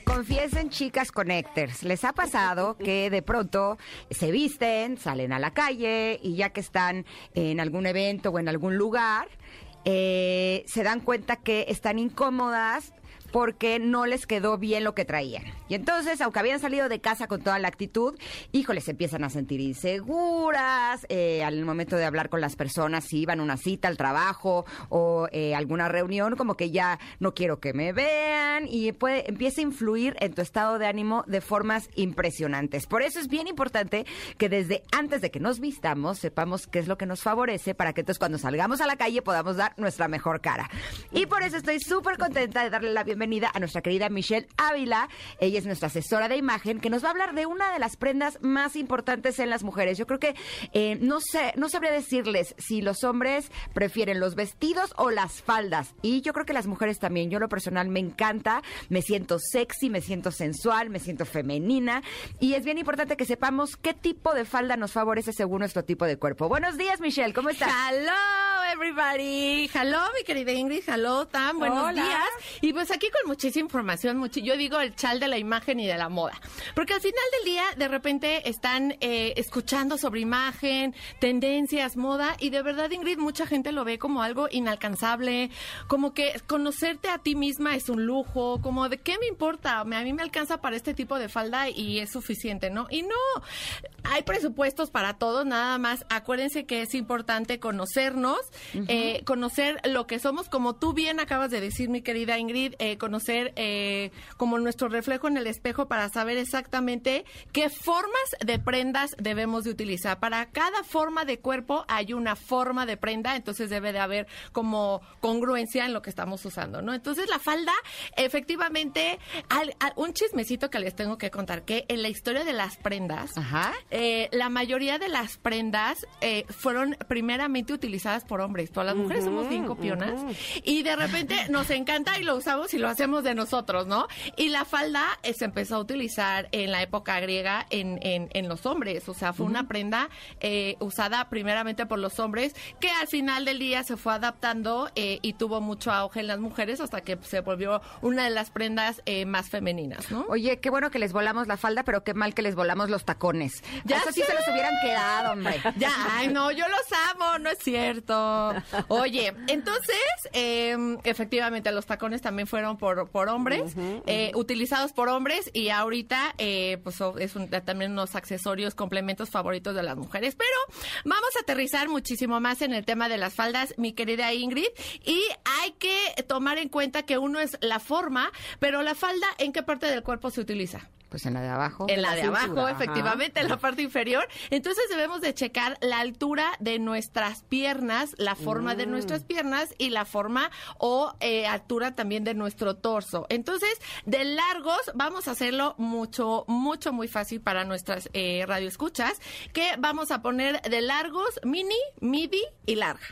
Confiesen, chicas connectors. ¿Les ha pasado que de pronto se visten, salen a la calle y ya que están en algún evento o en algún lugar, eh, se dan cuenta que están incómodas porque no les quedó bien lo que traían. Y entonces, aunque habían salido de casa con toda la actitud, híjoles, se empiezan a sentir inseguras eh, al momento de hablar con las personas, si iban a una cita al trabajo o eh, alguna reunión, como que ya no quiero que me vean y puede, empieza a influir en tu estado de ánimo de formas impresionantes. Por eso es bien importante que desde antes de que nos vistamos sepamos qué es lo que nos favorece para que entonces cuando salgamos a la calle podamos dar nuestra mejor cara. Y por eso estoy súper contenta de darle la bienvenida a nuestra querida Michelle Ávila. Ella es nuestra asesora de imagen que nos va a hablar de una de las prendas más importantes en las mujeres. Yo creo que eh, no sé, no sabría decirles si los hombres prefieren los vestidos o las faldas. Y yo creo que las mujeres también. Yo lo personal me encanta, me siento sexy, me siento sensual, me siento femenina. Y es bien importante que sepamos qué tipo de falda nos favorece según nuestro tipo de cuerpo. Buenos días, Michelle, ¿cómo estás? Hello, everybody. Hello, mi querida Ingrid. Hello, Tam. Buenos Hola. días. Y pues aquí con muchísima información, mucho, yo digo el chal de la imagen y de la moda. Porque al final del día, de repente están eh, escuchando sobre imagen, tendencias, moda, y de verdad, Ingrid, mucha gente lo ve como algo inalcanzable, como que conocerte a ti misma es un lujo, como de qué me importa, a mí me alcanza para este tipo de falda y es suficiente, ¿no? Y no, hay presupuestos para todos, nada más. Acuérdense que es importante conocernos, eh, conocer lo que somos, como tú bien acabas de decir, mi querida Ingrid, eh, conocer eh, como nuestro reflejo en el espejo para saber exactamente qué formas de prendas debemos de utilizar. Para cada forma de cuerpo hay una forma de prenda, entonces debe de haber como congruencia en lo que estamos usando, ¿no? Entonces la falda, efectivamente, al- al- un chismecito que les tengo que contar, que en la historia de las prendas, Ajá. eh, la mayoría de las prendas eh, fueron primeramente utilizadas por hombres. Todas las mujeres somos bien copionas. Y de repente nos encanta y lo usamos y lo hacemos de nosotros, ¿no? Y la falda eh, se empezó a utilizar en la época griega en, en- en los hombres. O sea, fue una prenda eh, usada primeramente por los hombres que al final del día se fue adaptando eh, y tuvo mucho auge en las mujeres hasta que se volvió una de las prendas más femeninas, ¿no? Oye, qué bueno que les volamos la falda, pero qué mal que les volamos los tacones. Ya Eso sí se los hubieran quedado, hombre. Ya, ay, no, yo los amo, no es cierto. Oye, entonces, eh, efectivamente, los tacones también fueron por, por hombres, eh, utilizados por hombres, y ahorita, eh, pues es un- también unos accesorios, complementos favoritos de las mujeres. Pero vamos a aterrizar muchísimo más en el tema de las faldas, mi querida Ingrid, y hay que tomar en cuenta que uno es la forma, pero la falda, ¿en qué parte del cuerpo se utiliza? Pues en la de abajo. En la de cintura, abajo, ajá. efectivamente, en la parte inferior. Entonces debemos de checar la altura de nuestras piernas, la forma Mm. de nuestras piernas y la forma o eh, altura también de nuestro torso. Entonces, de largos, vamos a hacerlo mucho, mucho, muy fácil para nuestras eh, radioescuchas, que vamos a poner de largos, mini, midi y larga.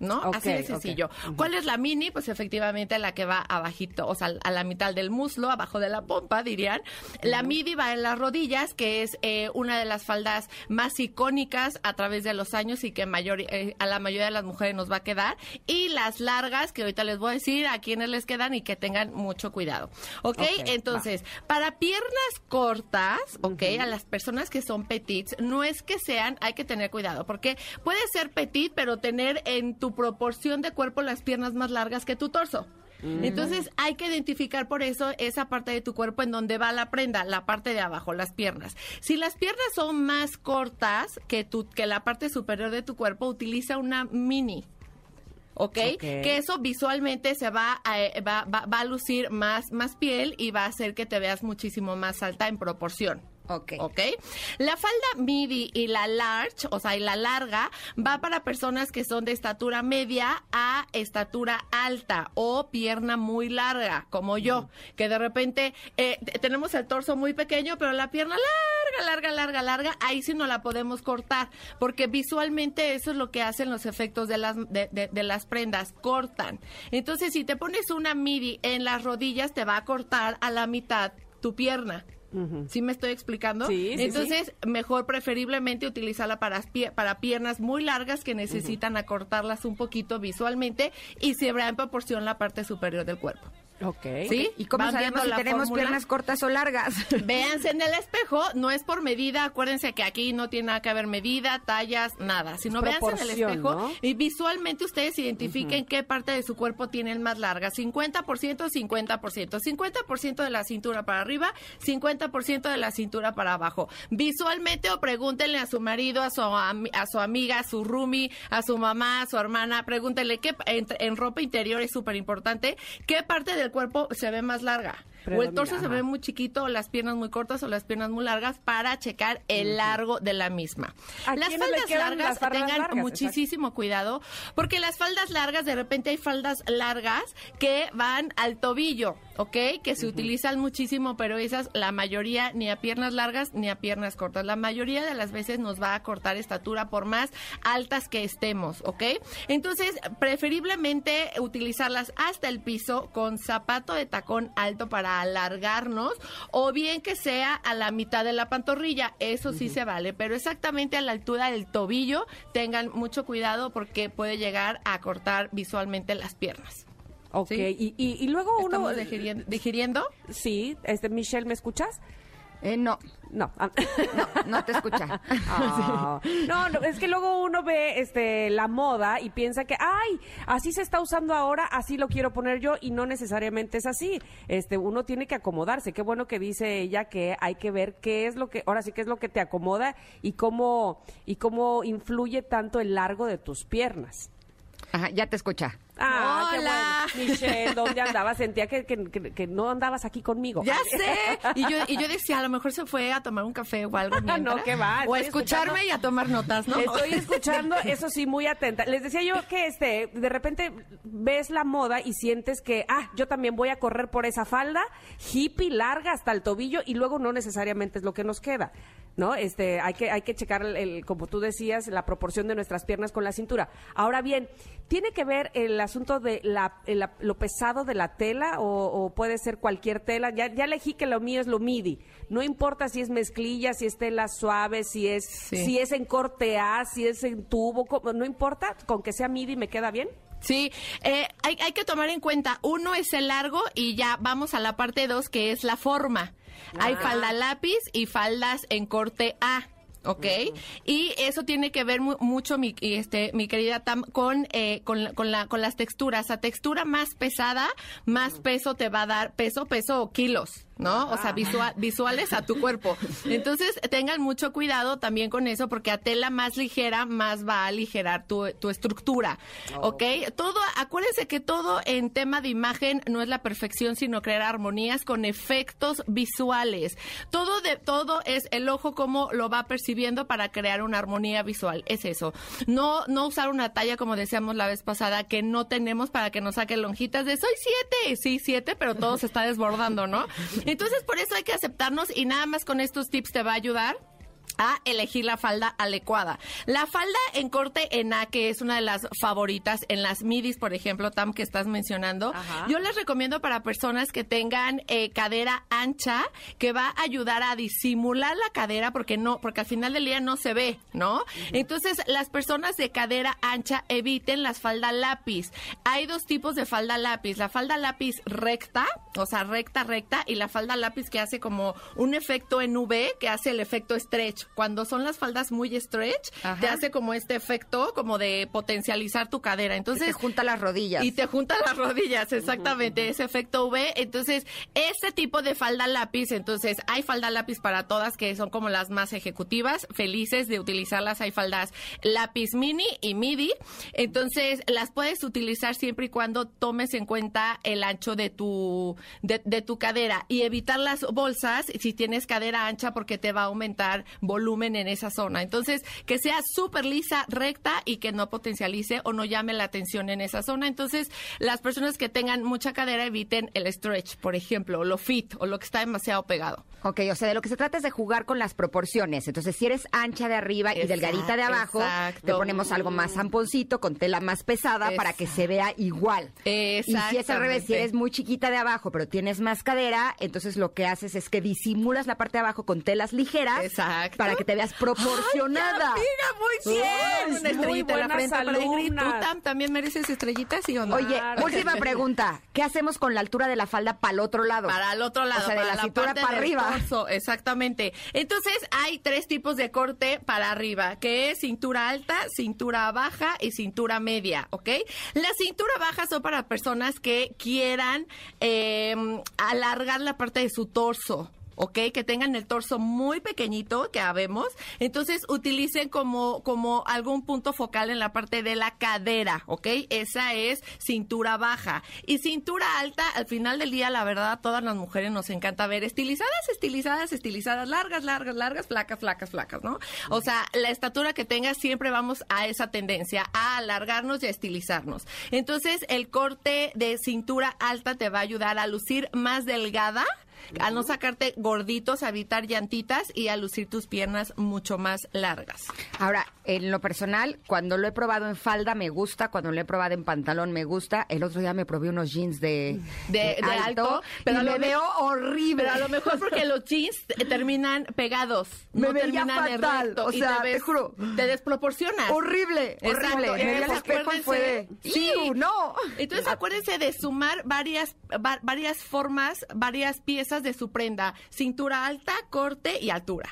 ¿No? Así de sencillo. ¿Cuál es la mini? Pues efectivamente la que va abajito, o sea, a la mitad del muslo, abajo de la pompa, dirían. La midi va en las rodillas, que es eh, una de las faldas más icónicas a través de los años y que mayor, eh, a la mayoría de las mujeres nos va a quedar. Y las largas, que ahorita les voy a decir a quiénes les quedan y que tengan mucho cuidado. ¿Ok? Ok, Entonces, para piernas cortas, ¿ok? A las personas que son petits, no es que sean, hay que tener cuidado, porque puede ser petit, pero tener en tu proporción de cuerpo las piernas más largas que tu torso. Entonces hay que identificar por eso esa parte de tu cuerpo en donde va la prenda, la parte de abajo, las piernas. Si las piernas son más cortas que, tu, que la parte superior de tu cuerpo, utiliza una mini. ¿ok? Ok. Que eso visualmente se va a, eh, va, va- va a lucir más, más piel y va a hacer que te veas muchísimo más alta en proporción. Ok. ¿Ok? La falda midi y la large, o sea, y la larga, va para personas que son de estatura media a estatura alta o pierna muy larga, como yo, que de repente eh, tenemos el torso muy pequeño, pero la pierna larga, larga, larga, larga, ahí sí no la podemos cortar, porque visualmente eso es lo que hacen los efectos de las, de, de- de las prendas, cortan. Entonces, si te pones una midi en las rodillas, te va a cortar a la mitad tu pierna. ¿Sí me estoy explicando? Sí, sí, Entonces, mejor preferiblemente utilizarla para, para piernas muy largas que necesitan acortarlas un poquito visualmente y se verá en proporción la parte superior del cuerpo. Ok. ¿Sí? ¿Y cómo ¿Van sabemos viendo si la tenemos fórmula? piernas cortas o largas? Véanse en el espejo, no es por medida, acuérdense que aquí no tiene nada que ver medida, tallas, nada, sino véanse en el espejo ¿no? y visualmente ustedes identifiquen qué parte de su cuerpo tienen más larga, 50%, 50%, 50% de la cintura para arriba, 50% de la cintura para abajo. Visualmente o pregúntenle a su marido, a su, a su amiga, a su roomie, a su mamá, a su hermana, pregúntenle qué en, en ropa interior es súper importante, qué parte del cuerpo se ve más larga. O el torso se ve muy chiquito, o las piernas muy cortas, o las piernas muy largas, para checar el largo de la misma. ¿A Las faldas largas, las faldas tengan largas? muchísimo cuidado, porque las faldas largas, de repente hay faldas largas que van al tobillo, ¿ok? Que se utilizan muchísimo, pero esas, la mayoría, ni a piernas largas ni a piernas cortas. La mayoría de las veces nos va a cortar estatura por más altas que estemos, ¿ok? Entonces, preferiblemente utilizarlas hasta el piso con zapato de tacón alto para alargarnos o bien que sea a la mitad de la pantorrilla, eso sí se vale, pero exactamente a la altura del tobillo tengan mucho cuidado porque puede llegar a cortar visualmente las piernas. Ok, Sí. y, y, y luego uno... ¿Estamos digiriendo? digiriendo? Sí, este, Michelle, ¿me escuchas? Eh, no, No. ah. no, no te escucha. Ah. No, no, es que luego uno ve este la moda y piensa que, ay, así se está usando ahora, así lo quiero poner yo y no necesariamente es así. Este, uno tiene que acomodarse. Qué bueno que dice ella que hay que ver qué es lo que, ahora sí qué es lo que te acomoda y cómo y cómo influye tanto el largo de tus piernas. Ajá, ya te escucha. Ah, qué Hola. bueno. Michelle, ¿dónde andabas? Sentía que, que- que- que no andabas aquí conmigo. Ya sé. Y yo, y yo decía, a lo mejor se fue a tomar un café o algo. No, mientras. qué va, O a escucharme y a tomar notas, ¿no? Estoy escuchando, eso sí, muy atenta. Les decía yo que este, de repente ves la moda y sientes que, ah, yo también voy a correr por esa falda, hippie, larga hasta el tobillo, y luego no necesariamente es lo que nos queda. ¿No? Este, hay que, hay que checar el, el- como tú decías, la proporción de nuestras piernas con la cintura. Ahora bien, ¿tiene que ver el asunto de la, el- lo pesado de la tela o, o puede ser cualquier tela? Ya, ya elegí que lo mío es lo midi. No importa si es mezclilla, si es tela suave, si es, Sí. si es en corte A, si es en tubo, no importa, con que sea midi me queda bien. Sí, eh, hay, hay que tomar en cuenta, uno es el largo y ya vamos a la parte dos que es la forma. Hay falda lápiz y faldas en corte A. ¿Ok? Y eso tiene que ver mu- mucho, mi, este, mi querida Tam, con, eh, con, la- con, la, con las texturas. A textura más pesada, más peso te va a dar, peso, peso o kilos, ¿no? O sea, visua- visuales a tu cuerpo. Entonces, tengan mucho cuidado también con eso, porque a tela más ligera, más va a aligerar tu, tu estructura. ¿Ok? Todo, acuérdense que todo en tema de imagen no es la perfección, sino crear armonías con efectos visuales. Todo de, todo es el ojo cómo lo va percibiendo para crear una armonía visual. Es eso. No, no usar una talla, como decíamos la vez pasada, que no tenemos para que nos saquen lonjitas de soy siete. Sí, siete, pero todo se está desbordando, ¿no? Entonces, por eso hay que aceptarnos y nada más con estos tips te va a ayudar a elegir la falda adecuada. La falda en corte en A, que es una de las favoritas en las midis, por ejemplo, Tam, que estás mencionando, Ajá. yo les recomiendo para personas que tengan eh, cadera ancha, que va a ayudar a disimular la cadera, porque no, porque al final del día no se ve, ¿no? Entonces, las personas de cadera ancha eviten las falda lápiz. Hay dos tipos de falda lápiz. La falda lápiz recta, o sea, recta, recta, y la falda lápiz que hace como un efecto en V, que hace el efecto estrecho. Cuando son las faldas muy stretch, Ajá. te hace como este efecto como de potencializar tu cadera. Entonces, te junta las rodillas. y te junta las rodillas, exactamente, ese efecto V. Entonces, este tipo de falda lápiz, entonces hay falda lápiz para todas que son como las más ejecutivas, felices de utilizarlas. Hay faldas lápiz mini y midi. Entonces, las puedes utilizar siempre y cuando tomes en cuenta el ancho de tu, de, de tu cadera y evitar las bolsas si tienes cadera ancha porque te va a aumentar volumen en esa zona. Entonces, que sea súper lisa, recta y que no potencialice o no llame la atención en esa zona. Entonces, las personas que tengan mucha cadera eviten el stretch, por ejemplo, o lo fit o lo que está demasiado pegado. Ok, o sea, de lo que se trata es de jugar con las proporciones. Entonces, si eres ancha de arriba y delgadita de abajo, exacto. te ponemos algo más zamponcito con tela más pesada Es- para que se vea igual. Y si es al revés, si eres muy chiquita de abajo, pero tienes más cadera, entonces lo que haces es que disimulas la parte de abajo con telas ligeras Exacto. Para que te veas proporcionada. Ay, amiga, muy bien. Una muy estrellita en la frente para Ingrid. ¿Tú alumnas. Tam, también mereces estrellitas, sí o no? Oye, última pregunta. ¿Qué hacemos con la altura de la falda para el otro lado? Para el otro lado, O sea, de para la cintura para arriba. torso, exactamente. Entonces, hay tres tipos de corte para arriba, que es cintura alta, cintura baja y cintura media, ¿ok? La cintura baja son para personas que quieran eh, alargar la parte de su torso. ¿Ok? Que tengan el torso muy pequeñito, que habemos. Entonces, utilicen como, como algún punto focal en la parte de la cadera, ¿ok? Esa es cintura baja. Y cintura alta, al final del día, la verdad, todas las mujeres nos encanta ver estilizadas, estilizadas, estilizadas, largas, largas, largas, flacas, flacas, flacas, ¿no? O sea, la estatura que tengas, siempre vamos a esa tendencia, a alargarnos y a estilizarnos. Entonces, el corte de cintura alta te va a ayudar a lucir más delgada a no sacarte gorditos, a evitar llantitas y a lucir tus piernas mucho más largas. Ahora, en lo personal, cuando lo he probado en falda me gusta, cuando lo he probado en pantalón me gusta. El otro día me probé unos jeans de, De- de alto, pero y me veo horrible. Pero a lo mejor porque los jeans te- terminan pegados, Me no veía terminan recto o y sea, te, te juro. te desproporcionas. Horrible, Exacto, horrible. Me vi al espejo y fue de, Sí. "Iu, no. Entonces acuérdense de sumar varias, va- varias formas, varias piezas de su prenda. Cintura alta, corte y altura.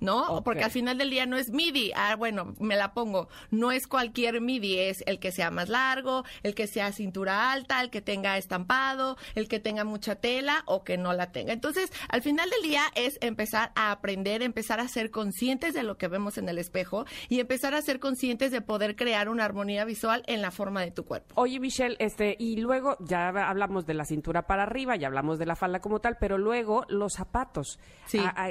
¿No? Porque al final del día no es midi. Ah, bueno, me la pongo. No es cualquier midi, es el que sea más largo, el que sea cintura alta, el que tenga estampado, el que tenga mucha tela o que no la tenga. Entonces, al final del día es empezar a aprender, empezar a ser conscientes de lo que vemos en el espejo y empezar a ser conscientes de poder crear una armonía visual en la forma de tu cuerpo. Oye, Michelle, este, y luego ya hablamos de la cintura para arriba, ya hablamos de la falda como tal, pero luego los zapatos. Sí. Ah, ah,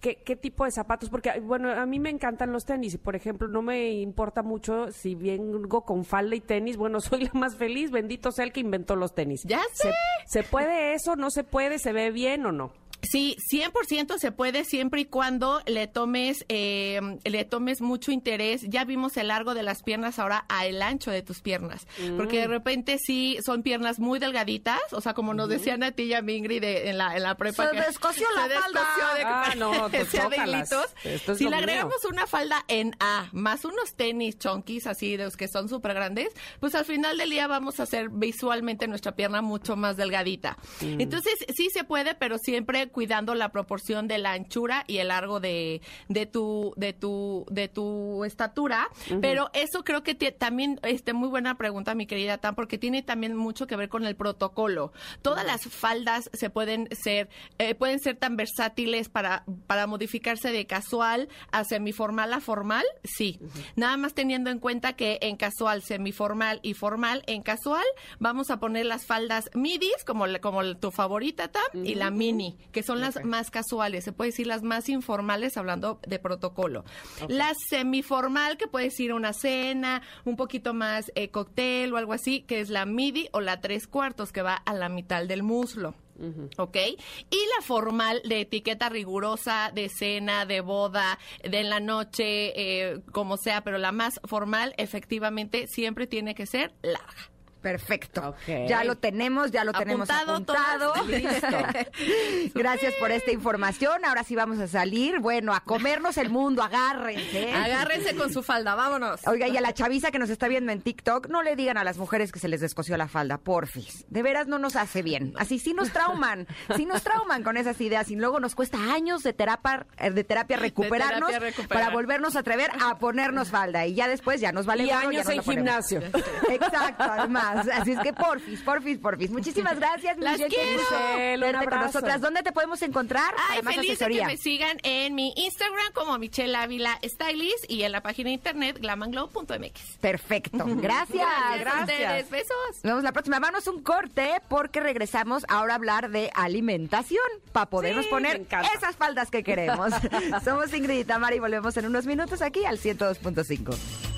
¿qué, qué tipo de zapatos? Porque, bueno, a mí me encantan los tenis y, por ejemplo, no me importa mucho si vengo con falda y tenis. Bueno, soy la más feliz, bendito sea el que inventó los tenis. ¡Ya sé! ¿Se, se puede eso? ¿No se puede? ¿Se ve bien o no? Sí, 100% se puede siempre y cuando le tomes eh, le tomes mucho interés. Ya vimos el largo de las piernas, ahora a el ancho de tus piernas. Porque de repente sí son piernas muy delgaditas, o sea, como nos decían a ti y a Ingrid, de- en la, en la prepa. Se que descosió la se falda. de- Ah, no, pues, sea de chócalas. hilitos. Esto es Si le mío. agregamos una falda en A, más unos tenis chonquis así, de los que son súper grandes, pues al final del día vamos a hacer visualmente nuestra pierna mucho más delgadita. Mm. Entonces, sí se puede, pero siempre cuidando la proporción de la anchura y el largo de, de tu, de tu, de tu estatura. Pero eso creo que también, este, muy buena pregunta, mi querida Tam, porque tiene también mucho que ver con el protocolo. Todas las faldas se pueden ser, eh, pueden ser tan versátiles para, para modificarse de casual a semiformal a formal, sí. Nada más teniendo en cuenta que en casual, semiformal y formal, en casual vamos a poner las faldas midis, como, como tu favorita, Tam, y la mini, que son las más casuales, se puede decir las más informales hablando de protocolo. La semiformal, que puede decir una cena, un poquito más eh, cóctel o algo así, que es la midi o la tres cuartos, que va a la mitad del muslo. ¿Ok? Y la formal de etiqueta rigurosa, de cena, de boda, de en la noche, eh, como sea, pero la más formal, efectivamente, siempre tiene que ser larga. Perfecto. Ya lo tenemos, ya lo tenemos Apuntado, apuntado. todas. Gracias por esta información. Ahora sí vamos a salir, bueno, a comernos el mundo, agárrense. Agárrense con su falda, vámonos. Oiga, y a la chaviza que nos está viendo en TikTok, no le digan a las mujeres que se les descosió la falda, porfis. De veras no nos hace bien. Así sí nos trauman, sí nos trauman con esas ideas y luego nos cuesta años de terapia, eh, de terapia recuperarnos terapia recuperar. para volvernos a atrever a ponernos falda y ya después ya nos vale Y ya años en ponemos. gimnasio. Exacto, además. Así es que porfis, porfis, porfis. Muchísimas gracias, Las Michelle. Quiero. Michelle, un con abrazo. nosotras. ¿Dónde te podemos encontrar Ay, para más feliz de que me sigan en mi Instagram como Michelle Ávila Stylist y en la página de internet glamanglow.mx. Perfecto. Gracias. Gracias. Besos. Nos vemos la próxima. Vámonos un corte porque regresamos ahora a hablar de alimentación para podernos Sí, poner esas faldas que queremos. Somos Ingrid y Tamara y volvemos en unos minutos aquí al 102.5.